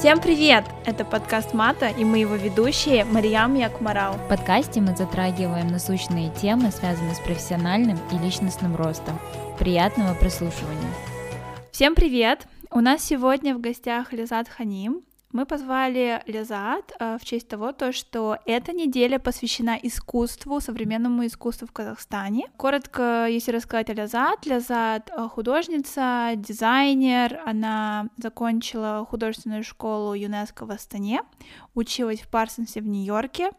Всем привет! Это подкаст Мата, и мы его ведущие Мариям Якмарал. В подкасте мы затрагиваем насущные темы, связанные с профессиональным и личностным ростом. Приятного прослушивания! Всем привет! У нас сегодня в гостях Лизат Ханим, мы позвали Лязат э, в честь того, то, что эта неделя посвящена искусству, современному искусству в Казахстане. Коротко, если рассказать о Лязат, Лязат э, художница, дизайнер, она закончила художественную школу ЮНЕСКО в Астане, училась в Парсонсе в Нью-Йорке,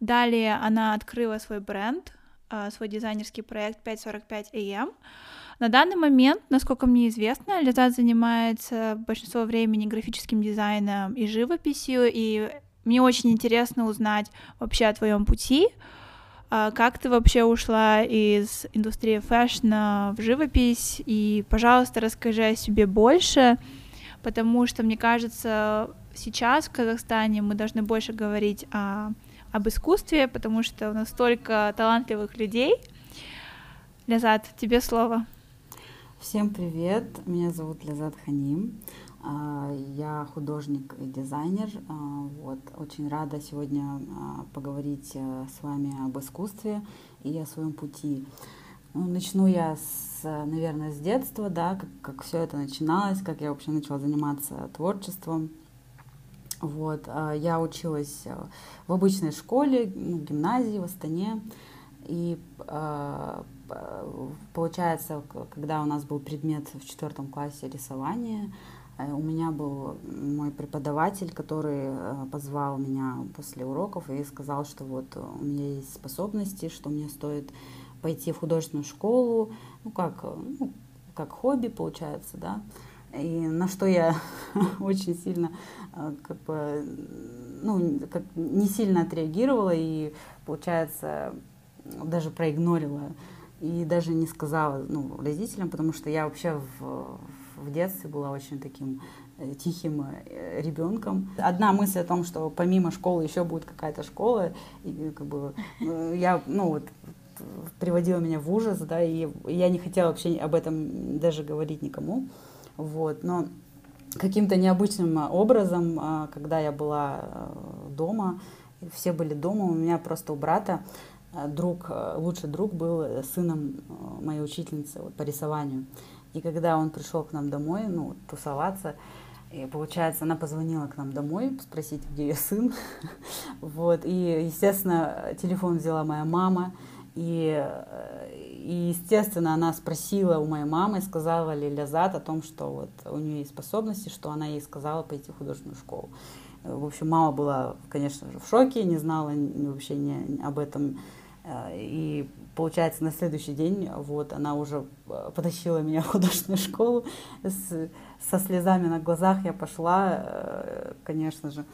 далее она открыла свой бренд, э, свой дизайнерский проект 545 AM, на данный момент, насколько мне известно, Лизат занимается большинство времени графическим дизайном и живописью, и мне очень интересно узнать вообще о твоем пути, а, как ты вообще ушла из индустрии фэшна в живопись, и, пожалуйста, расскажи о себе больше, потому что, мне кажется, сейчас в Казахстане мы должны больше говорить о, об искусстве, потому что у нас столько талантливых людей. Лязат, тебе слово. Всем привет, меня зовут Лизат Ханим, а, я художник и дизайнер. А, вот, очень рада сегодня а, поговорить э, с вами об искусстве и о своем пути. Ну, начну я, с, наверное, с детства, да, как, как все это начиналось, как я вообще начала заниматься творчеством. Вот, я училась э, в обычной школе, ну, гимназии в Астане, и получается, когда у нас был предмет в четвертом классе рисования, э, у меня был мой преподаватель, который э, позвал меня после уроков и сказал, что вот у меня есть способности, что мне стоит пойти в художественную школу, ну как, ну, как хобби получается, да. И на что я очень сильно э, как бы, ну, как не сильно отреагировала и, получается, даже проигнорила и даже не сказала ну, родителям, потому что я вообще в, в детстве была очень таким э, тихим э, ребенком. Одна мысль о том, что помимо школы еще будет какая-то школа, и как бы э, я, ну вот, приводила меня в ужас, да, и я не хотела вообще об этом даже говорить никому, вот, но каким-то необычным образом, когда я была дома, все были дома, у меня просто у брата Э, друг, э, лучший друг был э, сыном моей учительницы вот, по рисованию. И когда он пришел к нам домой, ну, тусоваться, и получается, она позвонила к нам домой, спросить, где ее сын. вот. И, естественно, телефон взяла моя мама. И, и, естественно, она спросила у моей мамы, сказала ли Лязат о том, что вот у нее есть способности, что она ей сказала пойти в художественную школу. В общем, мама была, конечно же, в шоке, не знала вообще не, об этом Э, и получается, на следующий день вот она уже э, потащила меня в художественную школу. С, со слезами на глазах я пошла, э, конечно же.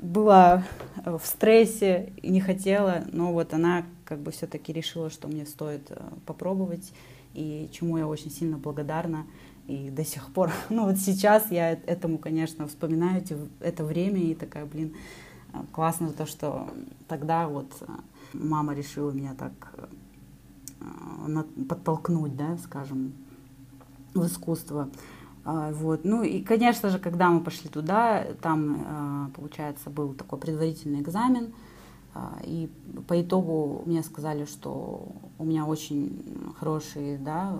Была в стрессе не хотела, но вот она как бы все-таки решила, что мне стоит попробовать, и чему я очень сильно благодарна. И до сих пор, ну вот сейчас я этому, конечно, вспоминаю это время и такая, блин, классно то, что тогда вот мама решила меня так э, подтолкнуть, да, скажем, в искусство. А, вот. Ну и, конечно же, когда мы пошли туда, там, э, получается, был такой предварительный экзамен, а, и по итогу мне сказали, что у меня очень хорошие да,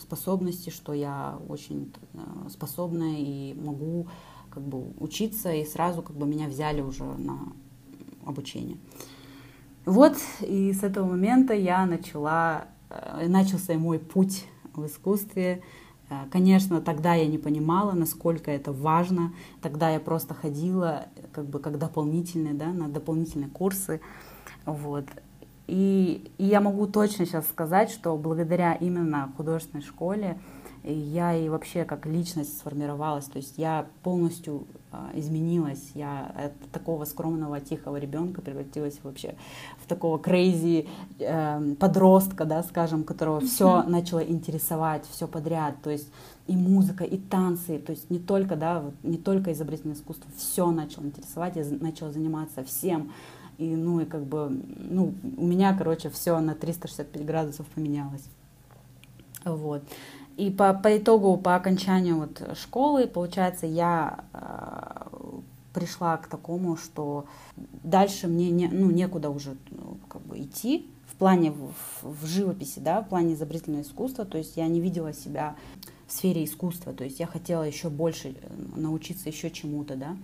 способности, что я очень э, способная и могу как бы учиться, и сразу как бы меня взяли уже на обучение. Вот, и с этого момента я начала, э, начался мой путь в искусстве. Э, конечно, тогда я не понимала, насколько это важно. Тогда я просто ходила как бы как дополнительные, да, на дополнительные курсы. Вот. И, и я могу точно сейчас сказать, что благодаря именно художественной школе я и вообще как личность сформировалась, то есть я полностью а, изменилась, я от такого скромного, тихого ребенка превратилась вообще в такого крейзи э, подростка, да, скажем, которого все начало интересовать, все подряд, то есть и музыка, и танцы, то есть не только, да, вот, не только изобретательное искусство, все начало интересовать, я начала заниматься всем, и ну и как бы, ну у меня, короче, все на 365 градусов поменялось, вот. И по, по итогу, по окончанию вот школы, получается, я э, пришла к такому, что дальше мне не, ну, некуда уже ну, как бы идти в плане в, в живописи, да, в плане изобразительного искусства. То есть я не видела себя в сфере искусства. То есть я хотела еще больше э, научиться еще чему-то, да.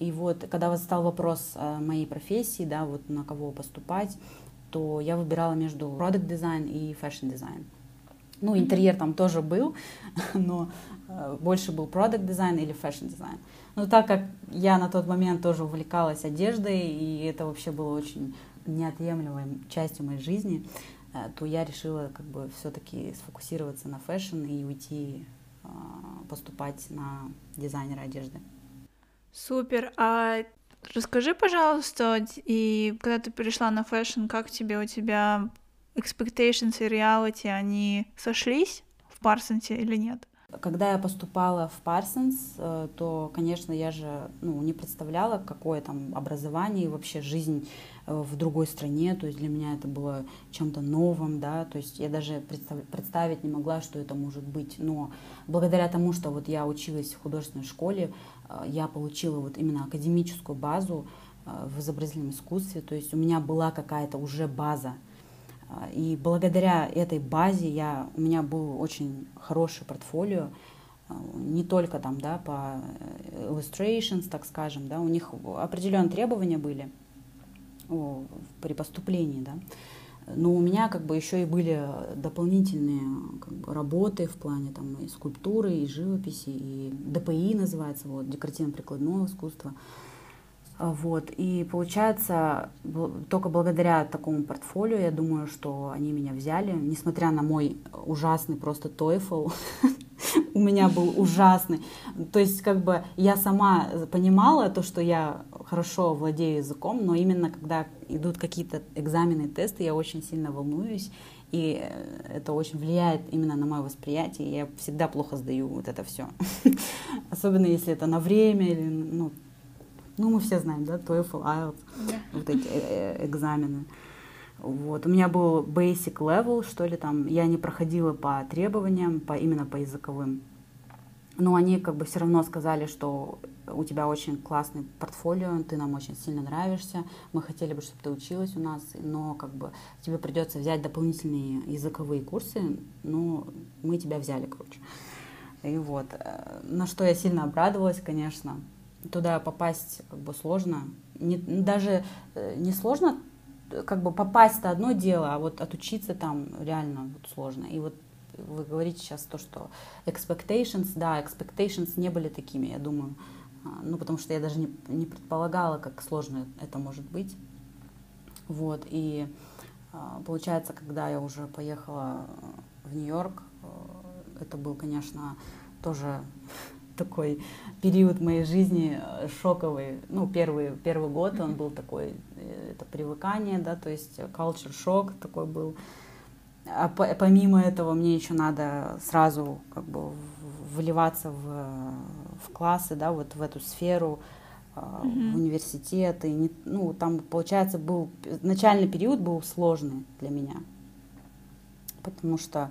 И вот, когда восстал вопрос моей профессии, да, вот на кого поступать, то я выбирала между product design и fashion design. Ну, интерьер там тоже был, но э, больше был product design или fashion design. Но так как я на тот момент тоже увлекалась одеждой, и это вообще было очень неотъемлемой частью моей жизни, э, то я решила как бы все-таки сфокусироваться на fashion и уйти э, поступать на дизайнера одежды. Супер. А расскажи, пожалуйста, и когда ты перешла на fashion, как тебе у тебя expectations и reality, они сошлись в Парсонсе или нет? Когда я поступала в Парсонс, э, то, конечно, я же ну, не представляла, какое там образование и вообще жизнь э, в другой стране. То есть для меня это было чем-то новым, да. То есть я даже представить не могла, что это может быть. Но благодаря тому, что вот я училась в художественной школе, э, я получила вот именно академическую базу в изобразительном искусстве. То есть у меня была какая-то уже база. А, и благодаря этой базе я, у меня был очень хороший портфолио, а, не только там, да, по э, illustrations, так скажем, да, у них определенные требования были при поступлении, да, но у меня как бы еще и были дополнительные как бы, работы в плане там и скульптуры, и живописи, и ДПИ называется, вот, декоративно-прикладное искусство. Вот. И получается, только благодаря такому портфолио, я думаю, что они меня взяли, несмотря на мой ужасный просто TOEFL, у меня был ужасный. То есть, как бы, я сама понимала то, что я хорошо владею языком, но именно когда идут какие-то экзамены, тесты, я очень сильно волнуюсь, и э, это очень влияет именно на мое восприятие. Я всегда плохо сдаю вот это все. Особенно если это на время или ну, ну, мы все знаем, да, TOEFL, IELTS, yeah. вот эти э, э, экзамены. Вот. У меня был basic level, что ли, там, я не проходила по требованиям, по, именно по языковым. Но они как бы все равно сказали, что у тебя очень классный портфолио, ты нам очень сильно нравишься, мы хотели бы, чтобы ты училась у нас, но как бы тебе придется взять дополнительные языковые курсы, но мы тебя взяли, короче. И вот, э, на что я сильно обрадовалась, конечно, туда попасть как бы сложно. Не, даже э, не сложно как бы попасть-то одно дело, а вот отучиться там реально вот сложно. И вот вы говорите сейчас то, что expectations, да, expectations не были такими, я думаю. А, ну, потому что я даже не, не предполагала, как сложно это может быть. Вот, и а, получается, когда я уже поехала в Нью-Йорк, э, это был, конечно, тоже такой период моей жизни э, шоковый. Ну, первый, первый год он был такой, э, это привыкание, да, то есть culture шок такой был. А помимо этого мне еще надо сразу как бы вливаться в, в классы, да, вот в эту сферу, mm-hmm. в университет. И не, ну, там, получается, был начальный период был сложный для меня, потому что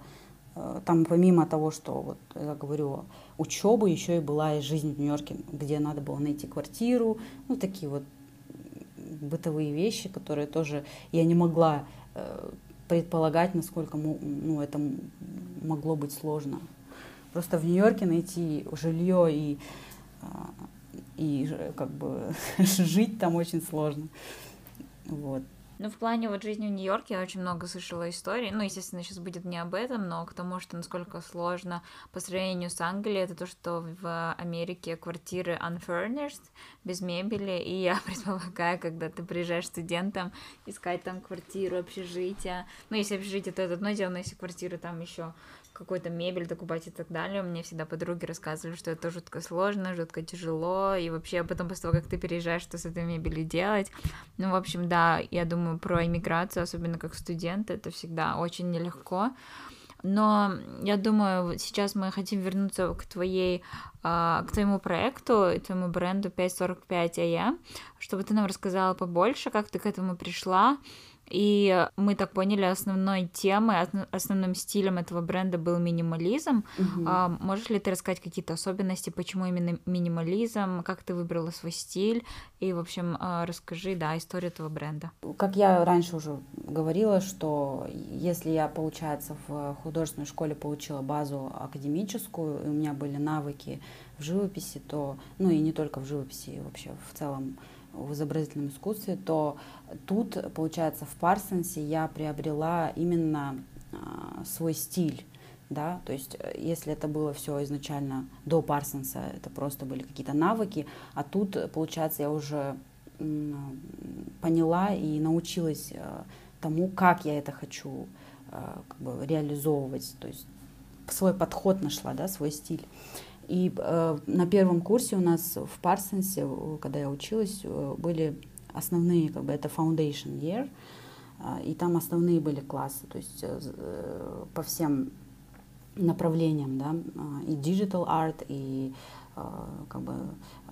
там помимо того, что вот я говорю учебы, еще и была и жизнь в Нью-Йорке, где надо было найти квартиру, ну такие вот бытовые вещи, которые тоже я не могла э, предполагать, насколько ну, это могло быть сложно. Просто в Нью-Йорке найти жилье и, а, и как бы жить там очень сложно. Вот. Ну, в плане вот жизни в Нью-Йорке я очень много слышала историй. Ну, естественно, сейчас будет не об этом, но к тому, что насколько сложно по сравнению с Англией, это то, что в Америке квартиры unfurnished, без мебели, и я предполагаю, когда ты приезжаешь студентом, искать там квартиру, общежитие. Ну, если общежитие, то это одно дело, но если квартиру там еще какую-то мебель докупать и так далее. Мне всегда подруги рассказывали, что это жутко сложно, жутко тяжело, и вообще потом после того, как ты переезжаешь, что с этой мебелью делать. Ну, в общем, да, я думаю, про иммиграцию, особенно как студент, это всегда очень нелегко. Но я думаю, сейчас мы хотим вернуться к твоей, а, к твоему проекту, твоему бренду 545 АЕ, чтобы ты нам рассказала побольше, как ты к этому пришла, И мы так поняли, основной темой, основным стилем этого бренда был минимализм. Угу. А, можешь ли ты рассказать какие-то особенности, почему именно минимализм, как ты выбрала свой стиль? И, в общем, а, расскажи, да, историю этого бренда. Как я раньше уже говорила, что если я, получается, в художественной школе получила базу академическую, и у меня были навыки в живописи, то, ну и не только в живописи, вообще в целом в изобразительном искусстве, то тут, получается, в Парсонсе я приобрела именно а, свой стиль. Да, то есть, э, если это было все изначально до Парсонса, это просто были какие-то навыки, а тут, получается, я уже поняла и научилась э, тому, как я это хочу э, как бы, реализовывать, то есть свой подход нашла, да, свой стиль. И на первом курсе у нас в Парсонсе, когда я училась, были основные, как бы это Foundation Year, э, и там основные были классы, то есть э, э по всем направлениям, да, э, и digital art, и э, как бы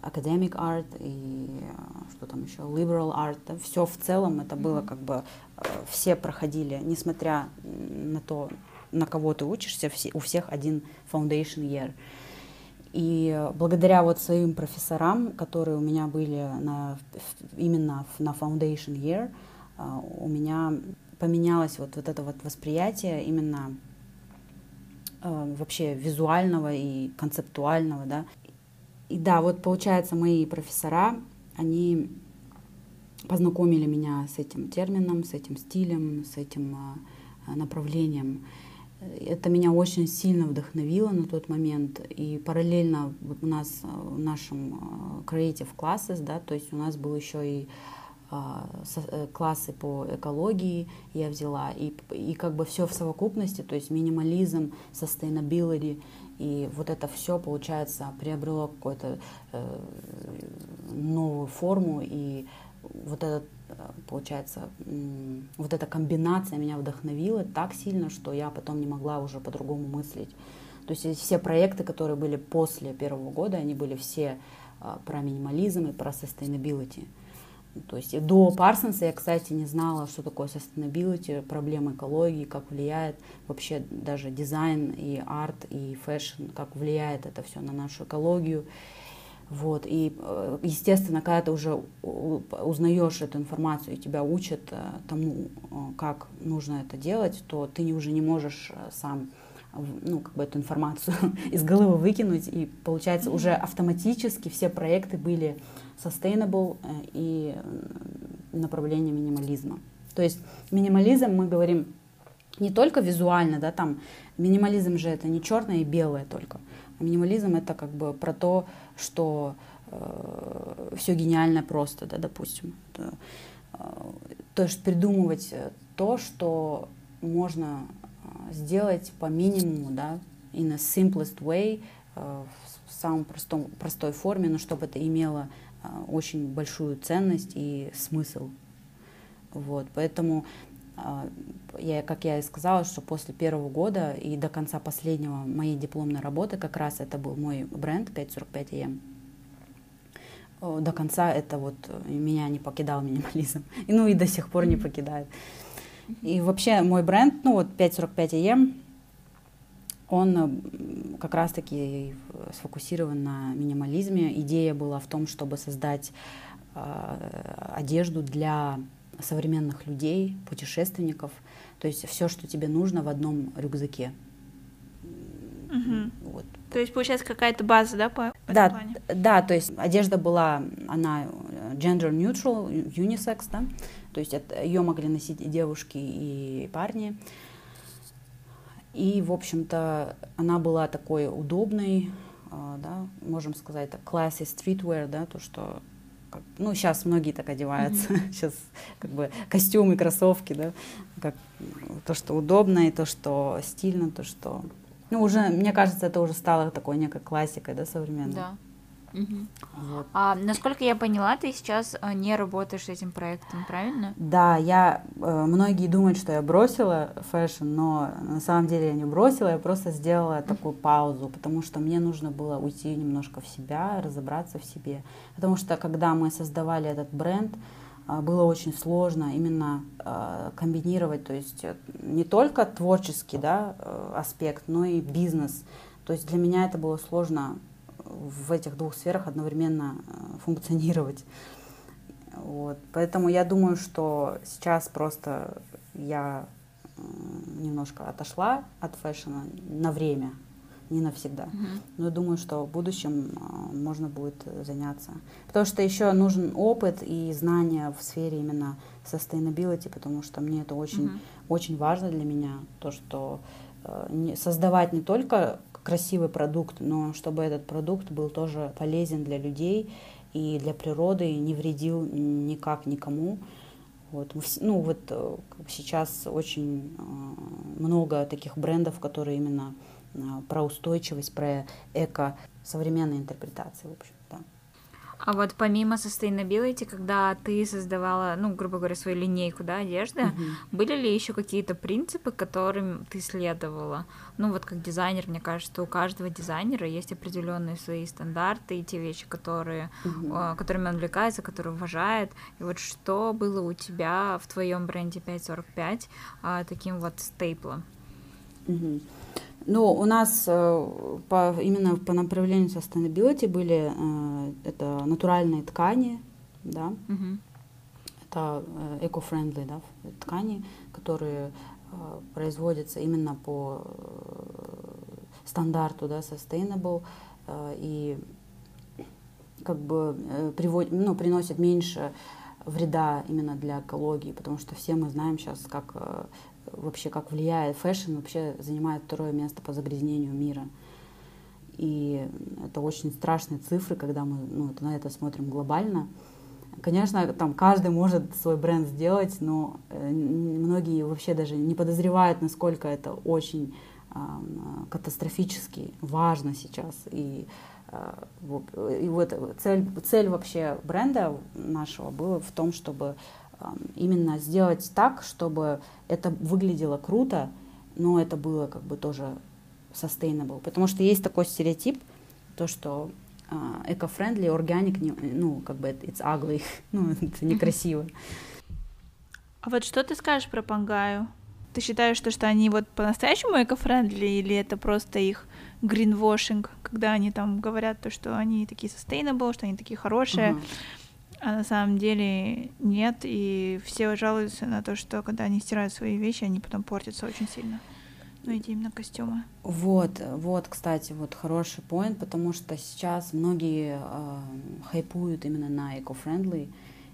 academic art, и что там еще, liberal art, да, все в целом это было как бы, э, все проходили, несмотря на то, на кого ты учишься, все, у всех один foundation year. И благодаря вот своим профессорам, которые у меня были на, именно на Foundation Year, а, у меня поменялось вот, вот это вот восприятие именно а, вообще визуального и концептуального, да. И да, вот получается, мои профессора, они познакомили меня с этим термином, с этим стилем, с этим а, направлением. Это меня очень сильно вдохновило на тот момент. И параллельно у нас э, в нашем э, Creative Classes, да, то есть у нас был еще и а, э, классы по экологии я взяла, и, и как бы все в совокупности, то есть минимализм, sustainability, и вот это все, получается, приобрело какую-то э, новую форму, и вот этот получается, вот эта комбинация меня вдохновила так сильно, что я потом не могла уже по-другому мыслить. То есть все проекты, которые были после первого года, они были все а, про минимализм и про sustainability. То есть до Парсонса я, кстати, не знала, что такое sustainability, проблемы экологии, как влияет вообще даже дизайн и арт и fashion, как влияет это все на нашу экологию. Вот, и, э, естественно, когда ты уже узнаешь эту информацию и тебя учат э, тому, э, как нужно это делать, то ты уже не можешь сам ну, как бы эту информацию из головы выкинуть, и получается mm-hmm. уже автоматически все проекты были sustainable и направление минимализма. То есть минимализм мы говорим не только визуально, да, там минимализм же это не черное и белое только, минимализм это как бы про то, что э, все гениально просто, да, допустим. Это, э, то есть придумывать то, что можно э, сделать по минимуму, да, in a simplest way, э, в самом простом, простой форме, но чтобы это имело э, очень большую ценность и смысл. Вот, поэтому э, я, как я и сказала, что после первого года и до конца последнего моей дипломной работы как раз это был мой бренд 545 AM. До конца это вот э, меня не покидал минимализм. И, ну и до сих пор не покидает. И вообще мой бренд, ну вот 545 AM, он э, как раз-таки сфокусирован на минимализме. Идея была в том, чтобы создать э, одежду для современных людей, путешественников. То есть все, что тебе нужно в одном рюкзаке. Угу. Вот. То есть получается какая-то база, да, по, да, плане? Да, то есть одежда была, она gender neutral, unisex, да, то есть ее могли носить и девушки, и парни. И, в общем-то, она была такой удобной, а, да, можем сказать, так, classy streetwear, да, то, что как, ну, сейчас многие так одеваются, mm-hmm. сейчас как бы костюмы, кроссовки, да, как то, что удобно, и то, что стильно, то, что... Ну, уже, мне кажется, это уже стало такой некой классикой, да, современной. Да. Угу. Вот. А насколько я поняла, ты сейчас э, не работаешь с этим проектом, правильно? Да, я э, многие думают, что я бросила fashion, но на самом деле я не бросила, я просто сделала такую паузу, потому что мне нужно было уйти немножко в себя, разобраться в себе, потому что когда мы создавали этот бренд, а, было очень сложно именно комбинировать, то есть э, не только творческий да, э, аспект, но и бизнес. То есть для меня это было сложно в этих двух сферах одновременно э, функционировать. Вот. Поэтому я думаю, что сейчас просто я немножко отошла от фэшена на время, не навсегда. Uh-huh. Но думаю, что в будущем а, можно будет заняться. Потому что еще нужен опыт и знания в сфере именно sustainability, потому что мне это очень, uh-huh. очень важно для меня, то, что э, создавать не только красивый продукт, но чтобы этот продукт был тоже полезен для людей и для природы, и не вредил никак никому. Вот. Ну вот э, сейчас очень э, много таких брендов, которые именно э, про устойчивость, про эко, современные интерпретации, в общем. А вот помимо sustainability, когда ты создавала, ну, грубо говоря, свою линейку, да, одежды, uh-huh. были ли еще какие-то принципы, которым ты следовала? Ну, вот как дизайнер, мне кажется, что у каждого дизайнера есть определенные свои стандарты и те вещи, которые, uh-huh. которыми он увлекается, которые уважает. И вот что было у тебя в твоем бренде 545 а, таким вот стейплом? Uh-huh. Ну, у нас э, по, именно по направлению sustainability были э, это натуральные ткани, да, угу. это э, eco-friendly да, ткани, которые производятся именно по стандарту да, sustainable и как бы привод, ну, приносят меньше вреда именно для экологии, потому что все мы знаем сейчас, как вообще как влияет fashion, вообще занимает второе место по загрязнению мира. И это очень страшные цифры, когда мы ну, на это смотрим глобально. Конечно, там каждый может свой бренд сделать, но э, многие вообще даже не подозревают, насколько это очень э, катастрофически важно сейчас. И, э, и вот цель, цель вообще бренда нашего была в том, чтобы именно сделать так, чтобы это выглядело круто, но это было как бы тоже sustainable. Потому что есть такой стереотип, то, что uh, eco-friendly, organic, ну, как бы it's ugly, ну, это некрасиво. А вот что ты скажешь про Пангаю? Ты считаешь, что, что они вот по-настоящему эко-френдли, или это просто их greenwashing, когда они там говорят то, что они такие sustainable, что они такие хорошие, uh-huh а на самом деле нет, и все жалуются на то, что когда они стирают свои вещи, они потом портятся очень сильно. Ну, эти именно костюмы. Вот, вот, кстати, вот хороший поинт, потому что сейчас многие э, хайпуют именно на eco-friendly,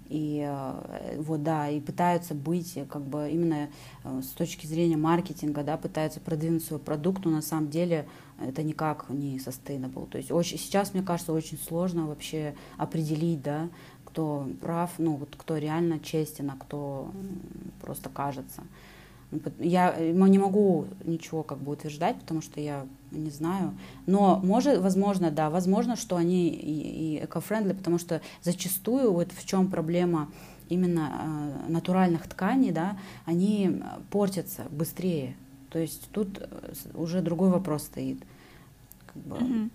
и э, вот да, и пытаются быть как бы именно э, с точки зрения маркетинга, да, пытаются продвинуть свой продукт, но на самом деле это никак не sustainable. То есть очень, сейчас, мне кажется, очень сложно вообще определить, да, кто прав, ну вот кто реально честен, а кто просто кажется. Ну, я не могу ничего как бы утверждать, потому что я не знаю. Но может, возможно, да, возможно, что они и, и эко-френдли, потому что зачастую вот в чем проблема именно э, натуральных тканей, да, они портятся быстрее. То есть тут э, уже другой вопрос стоит. Как бы, mm-hmm.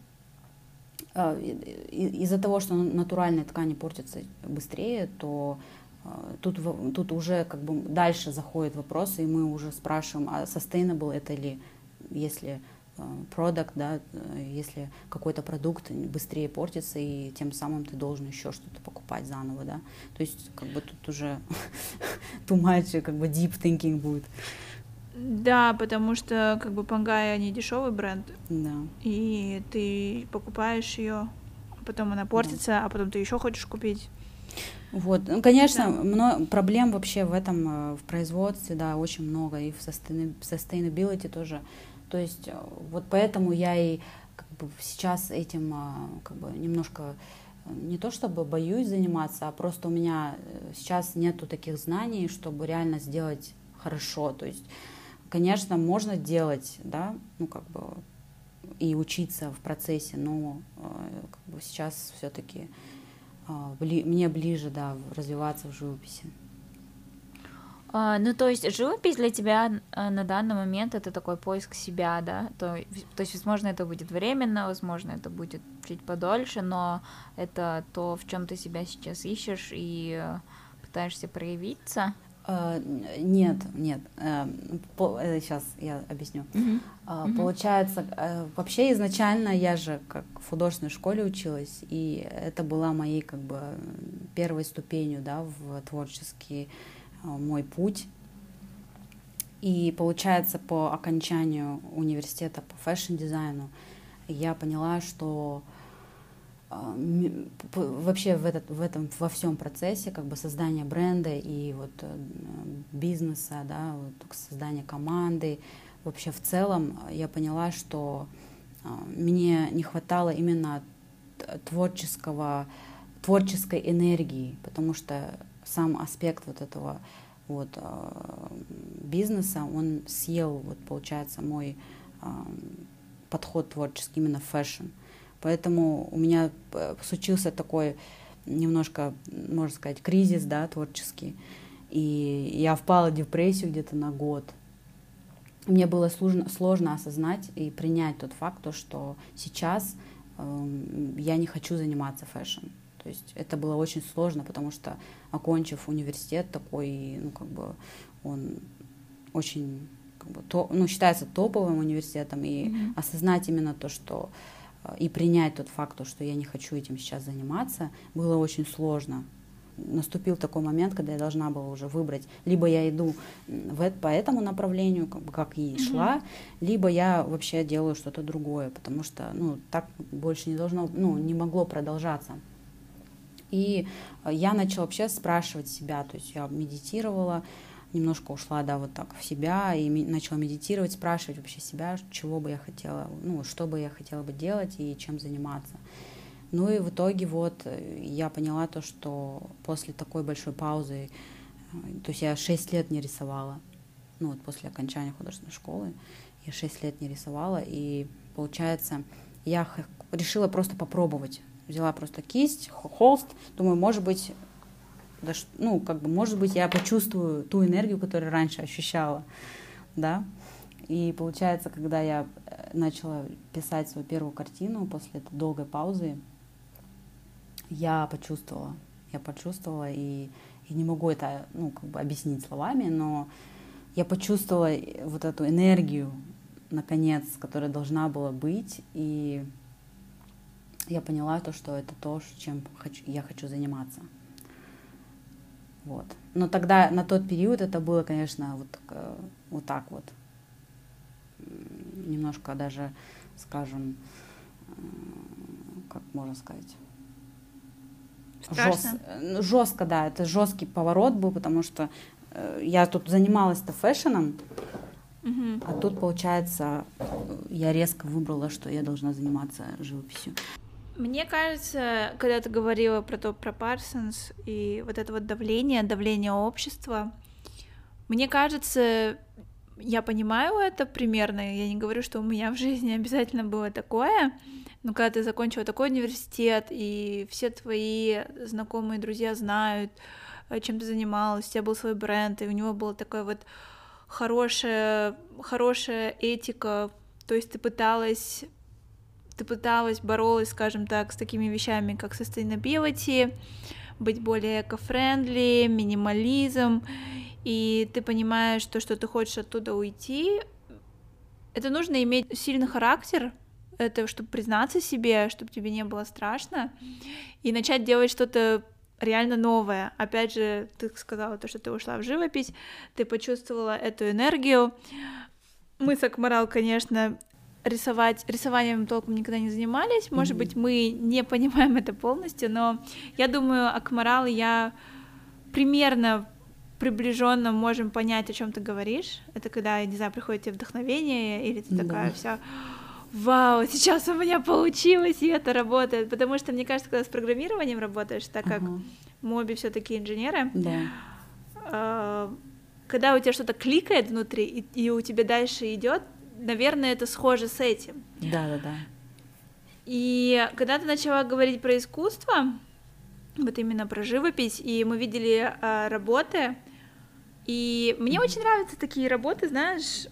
А, из-за того, что натуральные ткани портятся быстрее, то а, тут, тут уже как бы дальше заходит вопрос, и мы уже спрашиваем, а sustainable это ли, если продукт, да, если какой-то продукт быстрее портится, и тем самым ты должен еще что-то покупать заново, да. То есть как бы тут уже too much, как бы deep thinking будет. Да, потому что как бы Пангая не дешевый бренд. Да. И ты покупаешь ее, а потом она портится, да. а потом ты еще хочешь купить. Вот, ну, конечно, да. много, проблем вообще в этом, э, в производстве, да, очень много, и в sustainability тоже. То есть э, вот поэтому я и как бы сейчас этим э, как бы немножко не то чтобы боюсь заниматься, а просто у меня сейчас нету таких знаний, чтобы реально сделать хорошо. То есть конечно, можно делать, да, ну как бы и учиться в процессе, но э, как бы сейчас все-таки э, бли, мне ближе, да, развиваться в живописи. А, ну, то есть живопись для тебя э, на данный момент это такой поиск себя, да? То, то есть, возможно, это будет временно, возможно, это будет чуть подольше, но это то, в чем ты себя сейчас ищешь, и пытаешься проявиться? Uh, нет, нет. Uh, по, uh, сейчас я объясню. Uh, Получается, uh, вообще изначально я же как в художественной школе училась, и это была моей как бы первой ступенью, да, в творческий мой путь. И получается, по окончанию университета по fashion-дизайну я поняла, что а, вообще в, этот, в этом во всем процессе как бы создания бренда и вот э, бизнеса, да, вот создания команды, вообще в целом я поняла, что а, мне не хватало именно творческого, творческой энергии, потому что сам аспект вот этого вот а, бизнеса, он съел, вот получается, мой подход творческий именно в fashion. Поэтому у меня э, случился такой немножко, можно сказать, кризис, да, творческий. И я впала в депрессию где-то на год. Мне было сложно, сложно осознать и принять тот факт, то, что сейчас э, я не хочу заниматься fashion. То есть это было очень сложно, потому что, окончив университет такой, ну, как бы, он очень, как бы, то, ну, считается топовым университетом, и mm-hmm. осознать именно то, что и принять тот факт, что я не хочу этим сейчас заниматься, было очень сложно. Наступил такой момент, когда я должна была уже выбрать, либо я иду в, по этому направлению, как, и шла, mm-hmm. либо я вообще делаю что-то другое, потому что ну, так больше не должно, ну, не могло продолжаться. И я начала вообще спрашивать себя, то есть я медитировала, немножко ушла, да, вот так в себя и начала медитировать, спрашивать вообще себя, чего бы я хотела, ну, что бы я хотела бы делать и чем заниматься. Ну и в итоге вот э, я поняла то, что после такой большой паузы, э, то есть я 6 лет не рисовала, ну вот после окончания художественной школы, я 6 лет не рисовала, и получается, я решила просто попробовать. Взяла просто кисть, холст, думаю, может быть, да, ну, как бы, может быть, я почувствую ту энергию, которую раньше ощущала, да. И получается, когда я э, начала писать свою первую картину после этой долгой паузы, я почувствовала, я почувствовала, и, и не могу это, ну, как бы объяснить словами, но я почувствовала вот эту энергию, наконец, которая должна была быть, и я поняла то, что это то, чем хочу, я хочу заниматься. Вот. Но тогда, на тот период, это было, конечно, вот, э, вот так вот. Немножко даже, скажем, э, как можно сказать, Страшно? Жест, жестко, да, это жесткий поворот был, потому что э, я тут занималась-то фэшеном, угу. а тут, получается, я резко выбрала, что я должна заниматься живописью. Мне кажется, когда ты говорила про то, про Парсонс и вот это вот давление, давление общества, мне кажется, я понимаю это примерно, я не говорю, что у меня в жизни обязательно было такое, но когда ты закончила такой университет, и все твои знакомые друзья знают, э, чем ты занималась, у тебя был свой бренд, и у него была такая вот хорошая, хорошая этика, то есть ты пыталась ты пыталась, боролась, скажем так, с такими вещами, как sustainability, быть более эко-френдли, минимализм, и ты понимаешь, что, что ты хочешь оттуда уйти, это нужно иметь сильный характер, это чтобы признаться себе, чтобы тебе не было страшно, и начать делать что-то реально новое. Опять же, ты сказала то, что ты ушла в живопись, ты почувствовала эту энергию. Мы с Акмарал, конечно, рисовать, рисованием толком никогда не занимались, может mm-hmm. быть, мы не понимаем это полностью, но я думаю, Акмарал я примерно приближенно можем понять, о чем ты говоришь. Это когда, не знаю, приходит тебе вдохновение, или ты такая да. вся вау, сейчас у меня получилось, и это работает. Потому что, мне кажется, когда с программированием работаешь, так как uh-huh. моби все таки инженеры, да. э, когда у тебя что-то кликает внутри, и, и у тебя дальше идет, наверное, это схоже с этим. Да, да, да. И когда ты начала говорить про искусство, вот именно про живопись, и мы видели э, работы, и мне очень нравятся такие работы, знаешь,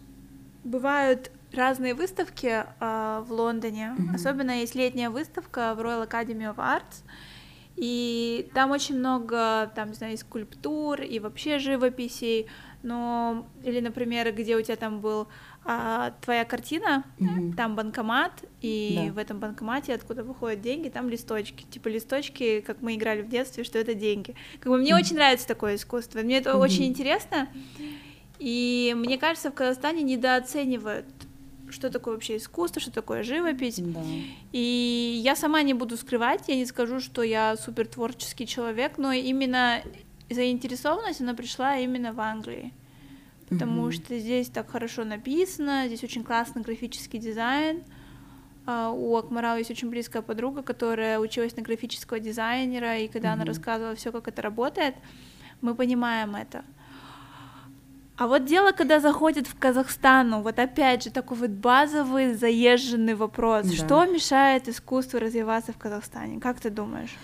бывают разные выставки э, в Лондоне, mm-hmm. особенно есть летняя выставка в Royal Academy of Arts, И там очень много, там, не знаю, и скульптур, и вообще живописей, но, или, например, где у тебя там был а, твоя картина, Мгм. там банкомат, и Да. в этом банкомате, откуда выходят деньги, там листочки, типа листочки, как мы играли в детстве, что это деньги. Как бы мне очень нравится такое искусство, мне это Мгм. очень интересно, и мне кажется, в Казахстане недооценивают, что такое вообще искусство, что такое живопись. Да. И я сама не буду скрывать, я не скажу, что я супер творческий человек, но именно заинтересованность, она пришла именно в Англии. Потому Мгм. что здесь так хорошо написано, здесь очень классный графический дизайн. А, У Акмарала есть очень близкая подруга, которая училась на графического дизайнера, и когда она Мгм. рассказывала все, как это работает, мы понимаем это. А вот дело, когда заходит в Казахстан, вот опять же такой вот базовый заезженный вопрос. Да. Что мешает искусству развиваться в Казахстане? Как ты думаешь?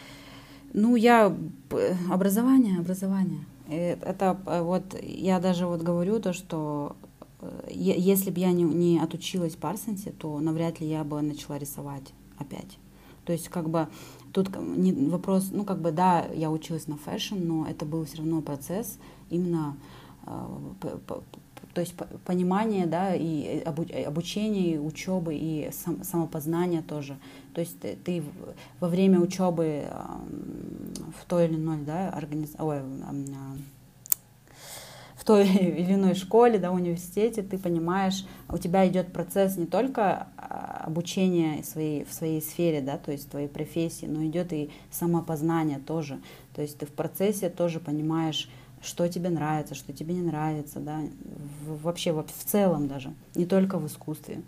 Ну, я п- образование, образование. Э, Это э, вот я даже вот говорю то, что э, если бы я не, не отучилась в Парсонсе, то навряд ли я бы начала рисовать опять. То есть как бы тут не, вопрос, ну как бы да, я училась на fashion, но это был все равно процесс именно э, то есть по- понимание, да, и обу- э, обучение, и учебы, и сам- самопознание тоже. То есть ты, ты в- во время учебы в той или иной, да, организ... Ой, а, в той или иной школе, да, университете, ты понимаешь, у тебя идет процесс не только а, обучения своей, в своей сфере, да, то есть твоей профессии, но идет и самопознание тоже. То есть ты в процессе тоже понимаешь, что тебе нравится, что тебе не нравится, да, в- вообще во- в целом даже, не только в искусстве.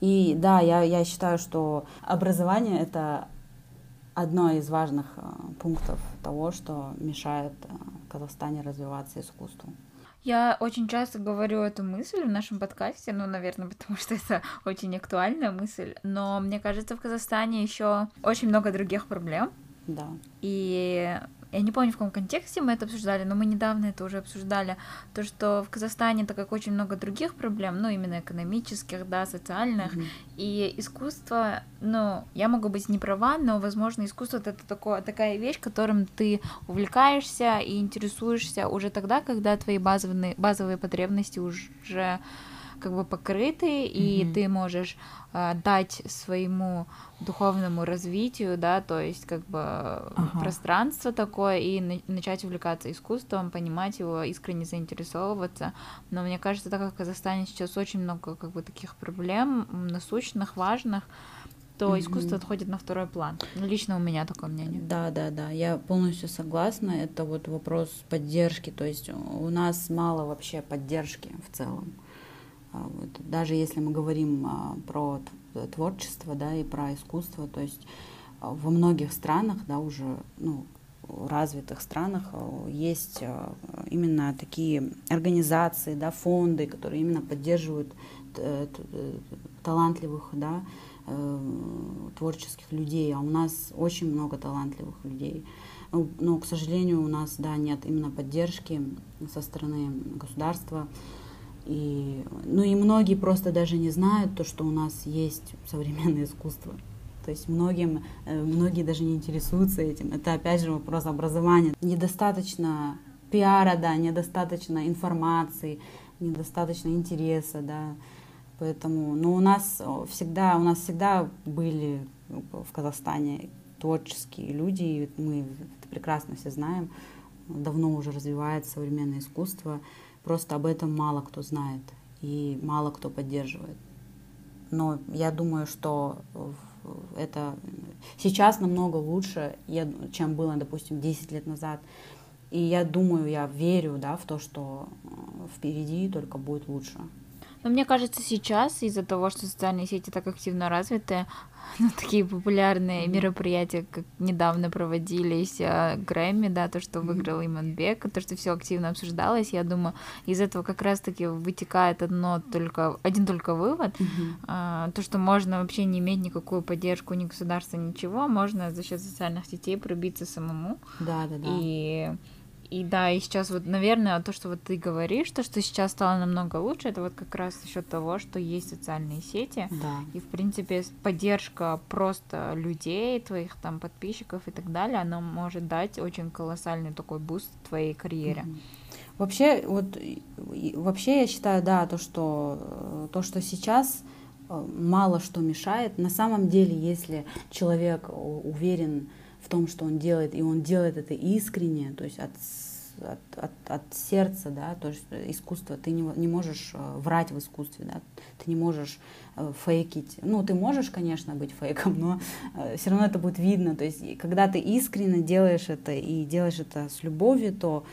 И да, я, я считаю, что образование это одно из важных э, пунктов того, что мешает э, в Казахстане развиваться искусству. Я очень часто говорю эту мысль в нашем подкасте, ну, наверное, потому что это очень актуальная мысль, но мне кажется, в Казахстане еще очень много других проблем, Да. и я не помню, в каком контексте мы это обсуждали, но мы недавно это уже обсуждали, то, что в Казахстане, так как очень много других проблем, ну, именно экономических, да, социальных, Мгм. и искусство, ну, я могу быть не права, но, возможно, искусство это такое, такая вещь, которым ты увлекаешься и интересуешься уже тогда, когда твои базовые, базовые потребности уже как бы покрыты, и Мгм. ты можешь а, дать своему духовному развитию, да, то есть как бы Ага. пространство такое, и на- начать увлекаться искусством, понимать его, искренне заинтересовываться. Но мне кажется, так как в Казахстане сейчас очень много как бы таких проблем насущных, важных, то Мгм. искусство отходит на второй план. Ну, Лично у меня такое мнение. Да, да, да, я полностью согласна. Это вот вопрос поддержки. То есть у нас мало вообще поддержки в целом. А, Даже если мы говорим а, про творчество, да, и про искусство, то есть а, во многих странах, да, уже, ну, развитых странах есть именно такие организации, да, фонды, которые именно поддерживают т- э, талантливых, да, э, творческих людей, а у нас очень много талантливых людей. Ну, Но, к сожалению, у нас, да, нет именно поддержки со стороны государства. И, ну и многие просто даже не знают то, что у нас есть современное искусство. То есть многим, э, многие даже не интересуются этим. Это опять же вопрос образования. Недостаточно пиара, да, недостаточно информации, недостаточно интереса, да. Поэтому, но у нас всегда, у нас всегда были в Казахстане творческие люди, и мы это прекрасно все знаем. Давно уже развивается современное искусство, просто об этом мало кто знает и мало кто поддерживает. Но я думаю, что в- это сейчас намного лучше, чем было, допустим, 10 лет назад. И я думаю, я верю да, в то, что э, впереди только будет лучше. Но мне кажется, сейчас из-за того, что социальные сети так активно развиты, ну, такие популярные Мгм. мероприятия, как недавно проводились а, Грэмми, да, то, что выиграл Иманбек, то, что все активно обсуждалось, я думаю, из этого как раз-таки вытекает одно только, один только вывод, а, то, что можно вообще не иметь никакую поддержку ни государства, ничего, можно за счет социальных сетей пробиться самому. Да, да, да. И и да, и сейчас вот, наверное, то, что вот ты говоришь, то, что сейчас стало намного лучше, это вот как раз за того, что есть социальные сети, Да. и, в принципе, поддержка просто людей, твоих там подписчиков и так далее, она может дать очень колоссальный такой буст твоей карьере. Вообще, вот вообще я считаю, да, то, что э, то, что сейчас э, мало что мешает. На самом деле, если человек уверен том, что он делает, и он делает это искренне, то есть от, от, от- от сердца, да, то есть искусство, ты не, не можешь э, врать в искусстве, да, ты не можешь э, фейкить. Ну, ты можешь, конечно, быть фейком, но все равно это будет видно. То есть, когда ты искренне делаешь это и делаешь это с любовью, то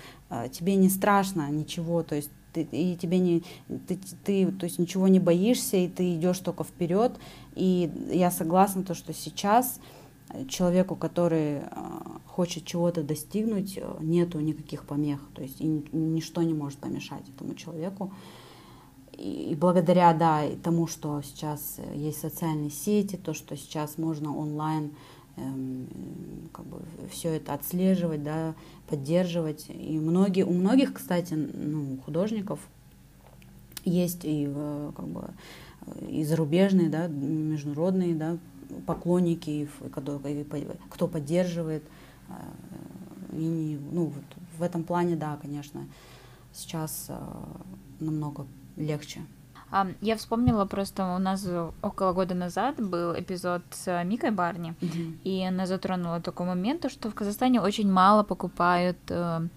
тебе не страшно ничего, то есть и тебе не ты, ты то есть ничего не боишься и ты идешь только вперед и я согласна то что сейчас э, человеку который а, хочет чего-то достигнуть э, нету никаких помех то есть ничто не может помешать этому человеку и, благодаря да тому что сейчас э, есть социальные сети то что сейчас можно онлайн эм, как бы все это отслеживать, да, поддерживать. И многие, у многих, кстати, ну, художников есть и как бы э, и зарубежные, да, международные, да, поклонники, кто поддерживает. э, И, ну, вот в этом плане, да, конечно, сейчас э, намного легче. А, я вспомнила просто, у нас около года назад был эпизод с Микой Барни, И она затронула такой момент, то, что в Казахстане очень мало покупают э,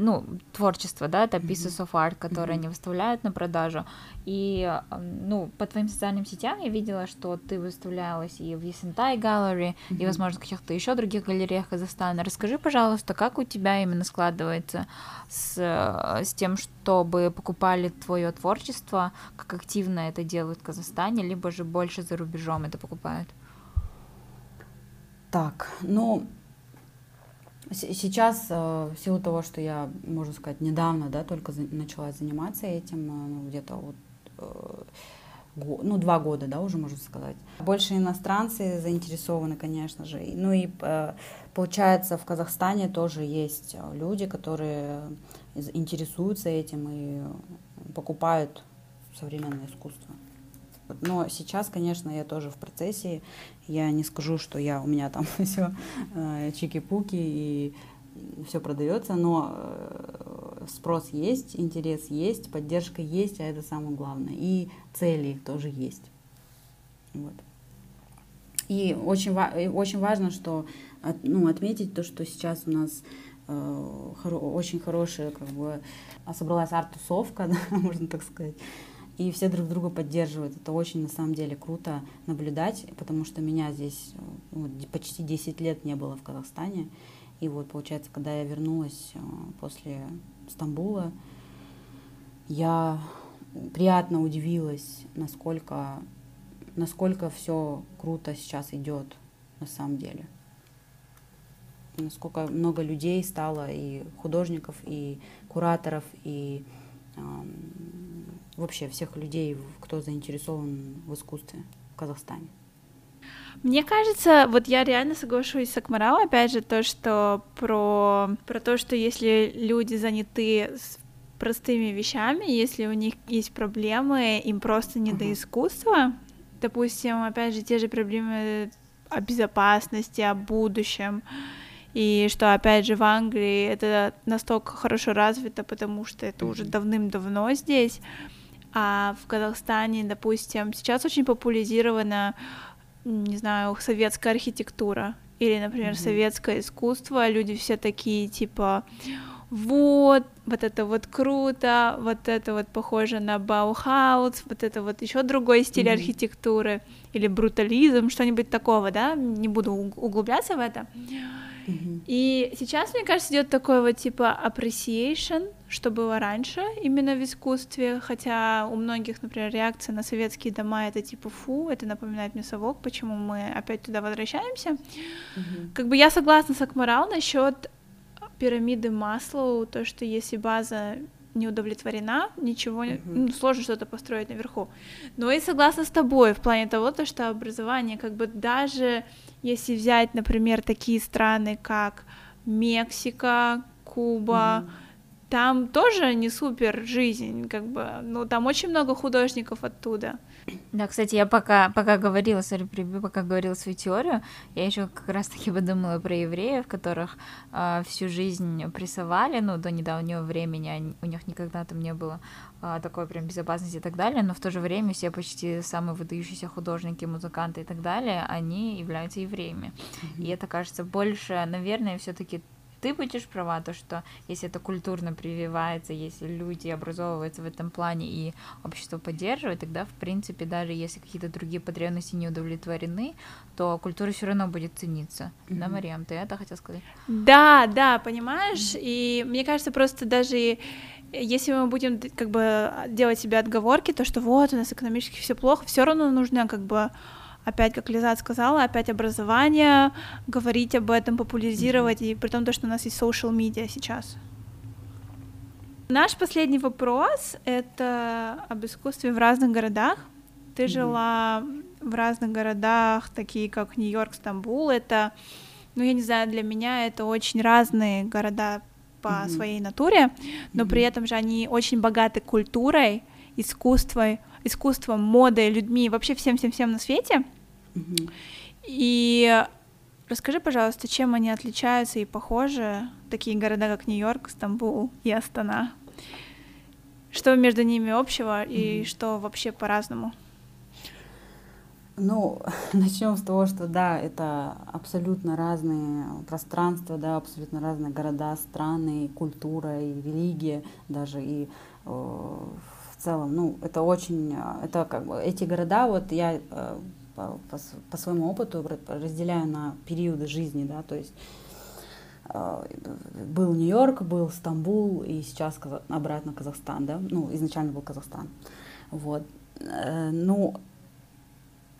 ну, творчество, да, это pieces of art, которые они выставляют на продажу. И, ну, по твоим социальным сетям я видела, что ты выставлялась и в Есентай Gallery, и, возможно, в каких-то еще других галереях Казахстана. Расскажи, пожалуйста, как у тебя именно складывается с, э, с тем, чтобы покупали твое творчество, как активно это делают в Казахстане, либо же больше за рубежом это покупают? Так, ну, сейчас, э, в силу того, что я, можно сказать, недавно, да, только начала заниматься этим, э, ну, где-то вот, э, ну, два года, да, уже можно сказать. Больше иностранцы заинтересованы, конечно же. Ну и получается, в Казахстане тоже есть люди, которые интересуются этим и покупают современное искусство. Но сейчас, конечно, я тоже в процессе. Я не скажу, что я у меня там все чики-пуки и все продается, но э, спрос есть, интерес есть, поддержка есть, а это самое главное. И цели тоже есть. Вот. И очень, очень важно, что ну, отметить то, что сейчас у нас э, хоро- очень хорошая, как бы, собралась арт-тусовка, да, можно так сказать, и все друг друга поддерживают. Это очень, на самом деле, круто наблюдать, потому что меня здесь э, почти 10 лет не было в Казахстане. И вот, получается, когда я вернулась э, после Стамбула, я приятно удивилась, насколько, насколько все круто сейчас идет на самом деле. Насколько много людей стало, и художников, и кураторов, и вообще всех людей, кто заинтересован в искусстве в Казахстане. Мне кажется, вот я реально соглашусь с Акмарал, опять же, то, что про, про то, что если люди заняты с простыми вещами, если у них есть проблемы, им просто не до Мгм. искусства, допустим, опять же, те же проблемы о безопасности, о будущем, и что, опять же, в Англии это настолько хорошо развито, потому что это уже Мгм. давным-давно здесь, а в Казахстане, допустим, сейчас очень популяризирована не знаю, советская архитектура или, например, Мгм. советское искусство, люди все такие типа вот, вот это вот круто, вот это вот похоже на Баухаус, вот это вот еще другой стиль Мгм. архитектуры или брутализм, что-нибудь такого, да, не буду уг- углубляться в это. И сейчас, мне кажется, идет такой вот типа appreciation, что было раньше именно в искусстве, хотя у многих, например, реакция на советские дома это типа фу, это напоминает мне совок, почему мы опять туда возвращаемся. Как бы я согласна с Акмарал насчет пирамиды Маслоу, то, что если база не удовлетворена, ничего, не- Мгм. ну, сложно что-то построить наверху. Но и согласна с тобой в плане того, то, что образование, как бы даже если взять, например, такие страны, как Мексика, Куба. Mm-hmm. Там тоже не супер жизнь, как бы, ну там очень много художников оттуда. Да, кстати, я пока, пока говорила, сори, прибью, пока говорила свою теорию, я еще как раз-таки подумала про евреев, которых э, всю жизнь прессовали, ну, до недавнего времени, они, у них никогда там не было такой прям безопасности и так далее, но в то же время все почти самые выдающиеся художники, музыканты и так далее, они являются евреями. Mm-hmm. И это кажется больше, наверное, все-таки ты будешь права, то, что если это культурно прививается, если люди образовываются в этом плане и общество поддерживает, тогда, в принципе, даже если какие-то другие потребности не удовлетворены, то культура все равно будет цениться. Mm-hmm. Да, Мариам, ты это хотела сказать? Да, да, понимаешь, mm-hmm. и мне кажется, просто даже если мы будем как бы делать себе отговорки, то что вот у нас экономически все плохо, все равно нужно как бы опять, как Лиза сказала, опять образование, говорить об этом, популяризировать, mm-hmm. и при том, то, что у нас есть social media сейчас. Наш последний вопрос — это об искусстве в разных городах. Ты mm-hmm. жила в разных городах, такие как Нью-Йорк, Стамбул. Это, ну, я не знаю, для меня это очень разные города по mm-hmm. своей натуре, но mm-hmm. при этом же они очень богаты культурой, искусством, искусством, модой, людьми, вообще всем-всем-всем на свете. Mm-hmm. И расскажи, пожалуйста, чем они отличаются и похожи, такие города, как Нью-Йорк, Стамбул и Астана? Что между ними общего и mm-hmm. что вообще по-разному? Ну, начнем с того, что да, это абсолютно разные пространства, да, абсолютно разные города, страны, культура и религия, даже и э, в целом, ну, это очень, э, это как бы, эти города, вот я э, по, по, по своему опыту разделяю на периоды жизни, да, то есть э, был Нью-Йорк, был Стамбул и сейчас обратно Казахстан, да, ну, изначально был Казахстан, вот, ну,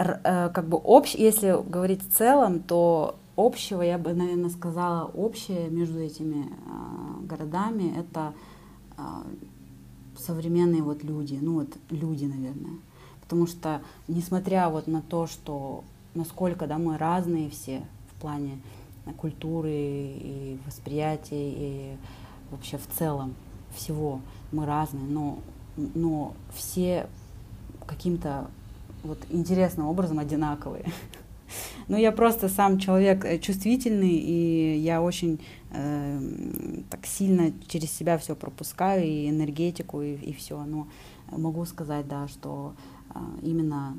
как бы общ, если говорить в целом, то общего, я бы, наверное, сказала, общее между этими городами, это современные вот люди, ну вот люди, наверное. Потому что, несмотря вот на то, что насколько да, мы разные все в плане культуры и восприятия, и вообще в целом всего мы разные, но, но все каким-то вот интересным образом одинаковые. Ну, я просто сам человек э, чувствительный, и я очень э, так сильно через себя все пропускаю, и энергетику, и, и все. Но могу сказать, да, что э, именно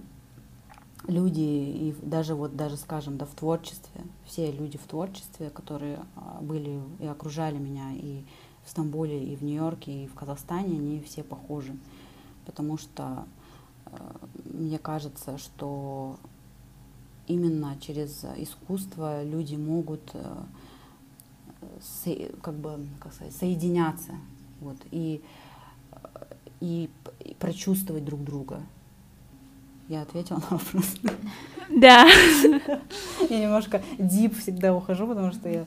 люди, и даже вот, даже скажем, да, в творчестве, все люди в творчестве, которые э, были и окружали меня и в Стамбуле, и в Нью-Йорке, и в Казахстане, они все похожи. Потому что мне кажется, что именно через искусство люди могут э, как бы как сказать, соединяться вот, и, и, и прочувствовать друг друга. Я ответила на вопрос. Да. Я немножко дип всегда ухожу, потому что я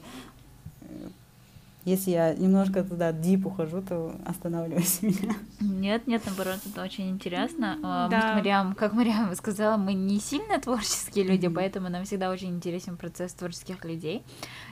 если я немножко туда дип ухожу, то останавливайся меня. Нет, нет, наоборот, это очень интересно. А, да. Мы Мариам, как Мариам сказала, мы не сильно творческие люди, mm-hmm. поэтому нам всегда очень интересен процесс творческих людей.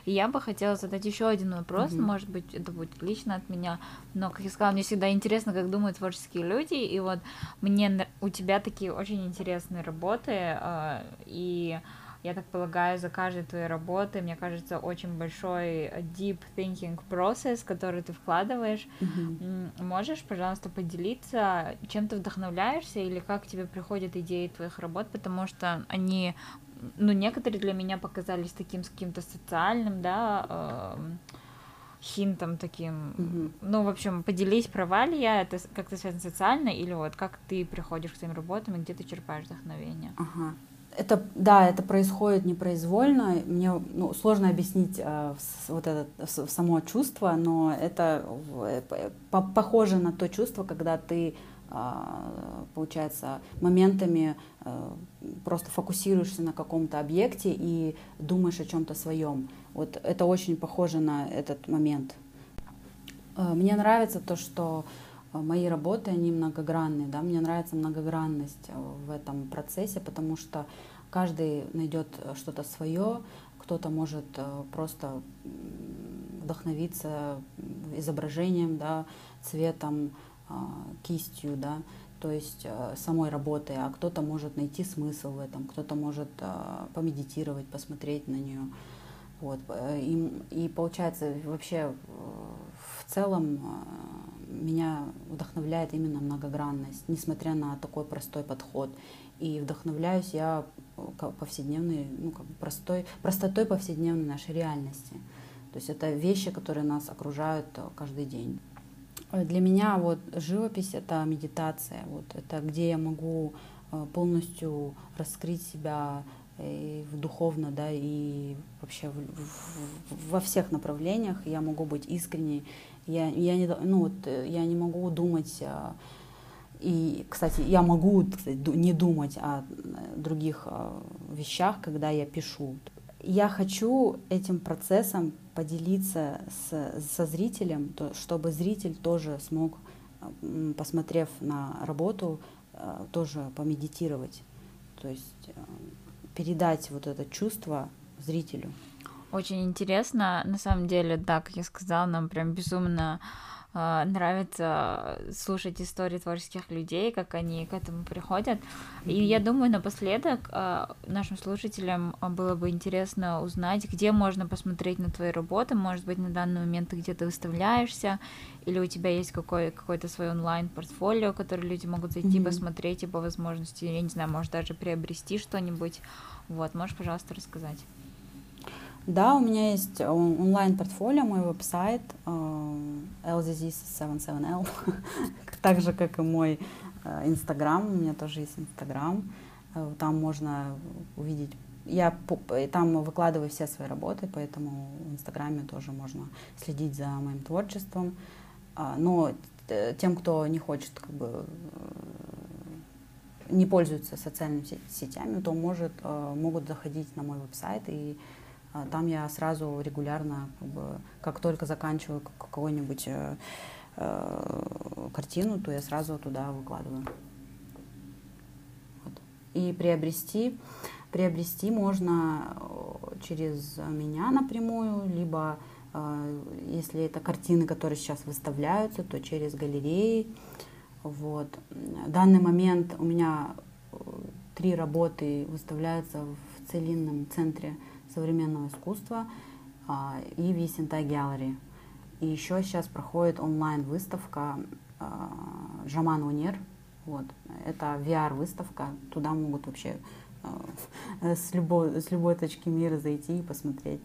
И я бы хотела задать еще один вопрос, mm-hmm. может быть, это будет лично от меня, но, как я сказала, мне всегда интересно, как думают творческие люди, и вот мне у тебя такие очень интересные работы, а, и я так полагаю, за каждой твоей работой, мне кажется, очень большой deep thinking process, который ты вкладываешь. Mm-hmm. Можешь, пожалуйста, поделиться, чем ты вдохновляешься или как тебе приходят идеи твоих работ, потому что они, ну, некоторые для меня показались таким с каким-то социальным, да, э, хинтом таким. Mm-hmm. Ну, в общем, поделись, права ли я, это как-то связано социально, или вот как ты приходишь к своим работам и где ты черпаешь вдохновение? Ага. Uh-huh это, да, это происходит непроизвольно. Мне ну, сложно объяснить э, вот это само чувство, но это э, по похоже на то чувство, когда ты, э, получается, моментами э, просто фокусируешься на каком-то объекте и думаешь о чем-то своем. Вот это очень похоже на этот момент. Э, мне нравится то, что мои работы, они многогранные, да, мне нравится многогранность э, в этом процессе, потому что каждый найдет э, что-то свое, кто-то может просто вдохновиться изображением, да, цветом, кистью, да, то есть э, самой работой, а кто-то может найти смысл в этом, кто-то может помедитировать, посмотреть на нее. Вот. Э, и, и получается вообще э, в целом меня вдохновляет именно многогранность, несмотря на такой простой подход. И вдохновляюсь я повседневной, ну, как бы простой, простотой повседневной нашей реальности. То есть это вещи, которые нас окружают каждый день. Для меня вот живопись это медитация, вот это где я могу э, полностью раскрыть себя и духовно, да, и вообще в, в, во всех направлениях я могу быть искренней. Я, я, не, ну, вот, э, я не могу думать, э, и, кстати, я могу кстати, не думать о других вещах, когда я пишу. Я хочу этим процессом поделиться с, со зрителем, то, чтобы зритель тоже смог, посмотрев на работу, э, тоже помедитировать. То есть э, передать вот это чувство зрителю. Очень интересно, на самом деле, да, как я сказала, нам прям безумно а, нравится слушать истории творческих людей, как они к этому приходят. И я думаю, напоследок а, нашим слушателям было бы интересно узнать, где можно посмотреть на твои работы. Может быть, на данный момент ты где-то выставляешься, или у тебя есть какой, какой-то свой онлайн-портфолио, который люди могут зайти, mm-hmm. посмотреть и по возможности, я не знаю, может даже приобрести что-нибудь. Вот, можешь, пожалуйста, рассказать. Да, у меня есть онлайн-портфолио, мой веб-сайт LZZ77L, так же, как и мой э, Инстаграм, у меня тоже есть Инстаграм, э, там можно увидеть я там выкладываю все свои работы, поэтому в Инстаграме тоже можно следить за моим творчеством. А, но тем, кто не хочет, как бы, э, не пользуется социальными сетями, то может, могут заходить на мой веб-сайт и там я сразу регулярно, как, бы, как только заканчиваю какую-нибудь э, э, картину, то я сразу туда выкладываю. Вот. И приобрести, приобрести можно э, через меня напрямую, либо э, если это картины, которые сейчас выставляются, то через галереи. Вот. В данный момент у меня э, три работы выставляются в целинном центре современного искусства а, и Висентай Gallery. И еще сейчас проходит онлайн-выставка а, Жаман Унер. Вот. Это VR-выставка. Туда могут вообще а, с, любой, с любой точки мира зайти и посмотреть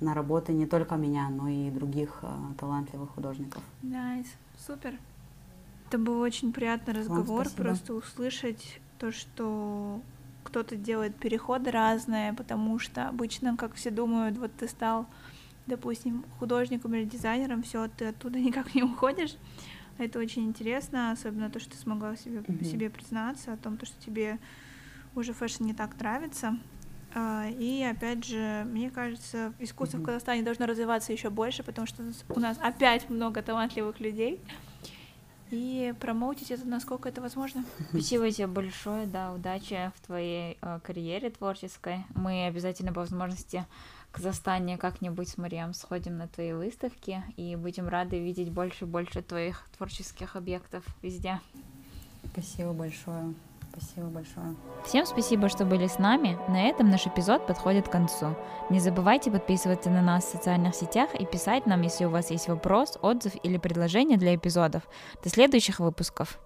на работы не только меня, но и других талантливых художников. Nice, nice. супер. Это был очень приятный разговор, просто услышать то, что кто-то делает переходы разные, потому что обычно, как все думают, вот ты стал, допустим, художником или дизайнером, все, ты оттуда никак не уходишь. Это очень интересно, особенно то, что ты смогла себе, mm-hmm. себе признаться о том, то, что тебе уже fashion не так нравится. А, и опять же, мне кажется, искусство mm-hmm. в Казахстане должно развиваться еще больше, потому что у нас опять много талантливых людей и промоутить это, насколько это возможно. Спасибо тебе большое, да, удачи в твоей э, карьере творческой. Мы обязательно по возможности в Казахстане как-нибудь с Мариам сходим на твои выставки и будем рады видеть больше и больше твоих творческих объектов везде. Спасибо большое. Спасибо большое. Всем спасибо, что были с нами. На этом наш эпизод подходит к концу. Не забывайте подписываться на нас в социальных сетях и писать нам, если у вас есть вопрос, отзыв или предложение для эпизодов. До следующих выпусков.